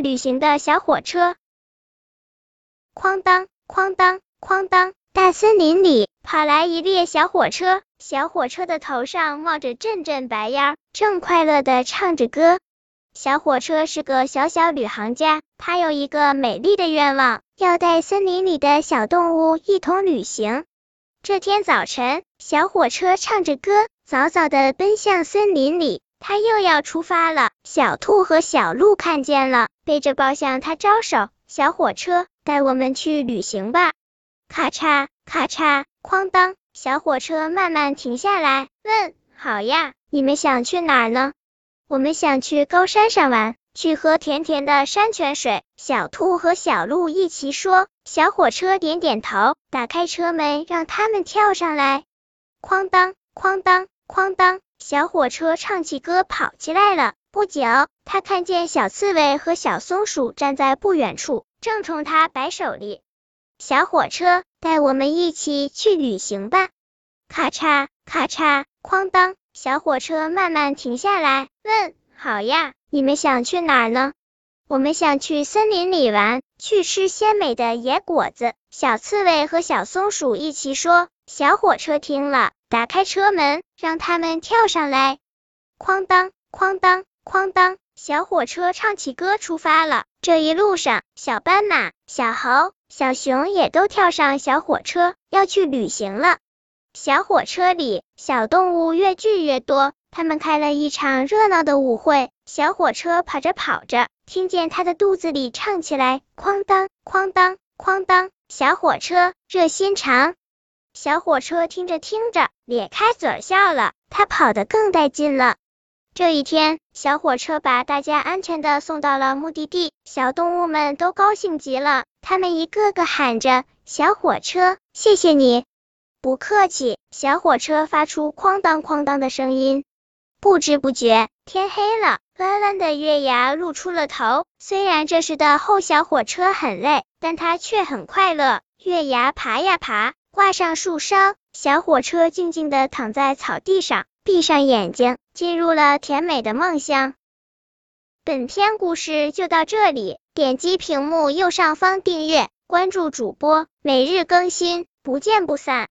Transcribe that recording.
旅行的小火车。哐当，哐当，哐当！大森林里跑来一列小火车，小火车的头上冒着阵阵白烟，正快乐的唱着歌。小火车是个小小旅行家，他有一个美丽的愿望，要带森林里的小动物一同旅行。这天早晨，小火车唱着歌，早早的奔向森林里。他又要出发了。小兔和小鹿看见了，背着包向他招手。小火车，带我们去旅行吧！咔嚓咔嚓，哐当！小火车慢慢停下来，问：好呀，你们想去哪儿呢？我们想去高山上玩，去喝甜甜的山泉水。小兔和小鹿一起说。小火车点点头，打开车门，让他们跳上来。哐当，哐当，哐当，小火车唱起歌，跑起来了。不久，他看见小刺猬和小松鼠站在不远处，正冲他摆手礼。小火车，带我们一起去旅行吧！咔嚓，咔嚓，哐当，小火车慢慢停下来，问：好呀，你们想去哪儿呢？我们想去森林里玩，去吃鲜美的野果子。小刺猬和小松鼠一起说。小火车听了，打开车门，让他们跳上来。哐当，哐当，哐当，小火车唱起歌出发了。这一路上，小斑马、小猴、小熊也都跳上小火车，要去旅行了。小火车里，小动物越聚越多，他们开了一场热闹的舞会。小火车跑着跑着。听见它的肚子里唱起来，哐当，哐当，哐当，小火车热心肠。小火车听着听着，咧开嘴笑了。它跑得更带劲了。这一天，小火车把大家安全的送到了目的地，小动物们都高兴极了。他们一个个喊着：“小火车，谢谢你！”不客气。小火车发出哐当哐当的声音。不知不觉，天黑了，弯弯的月牙露出了头。虽然这时的后小火车很累，但它却很快乐。月牙爬呀爬，挂上树梢，小火车静静地躺在草地上，闭上眼睛，进入了甜美的梦乡。本篇故事就到这里，点击屏幕右上方订阅，关注主播，每日更新，不见不散。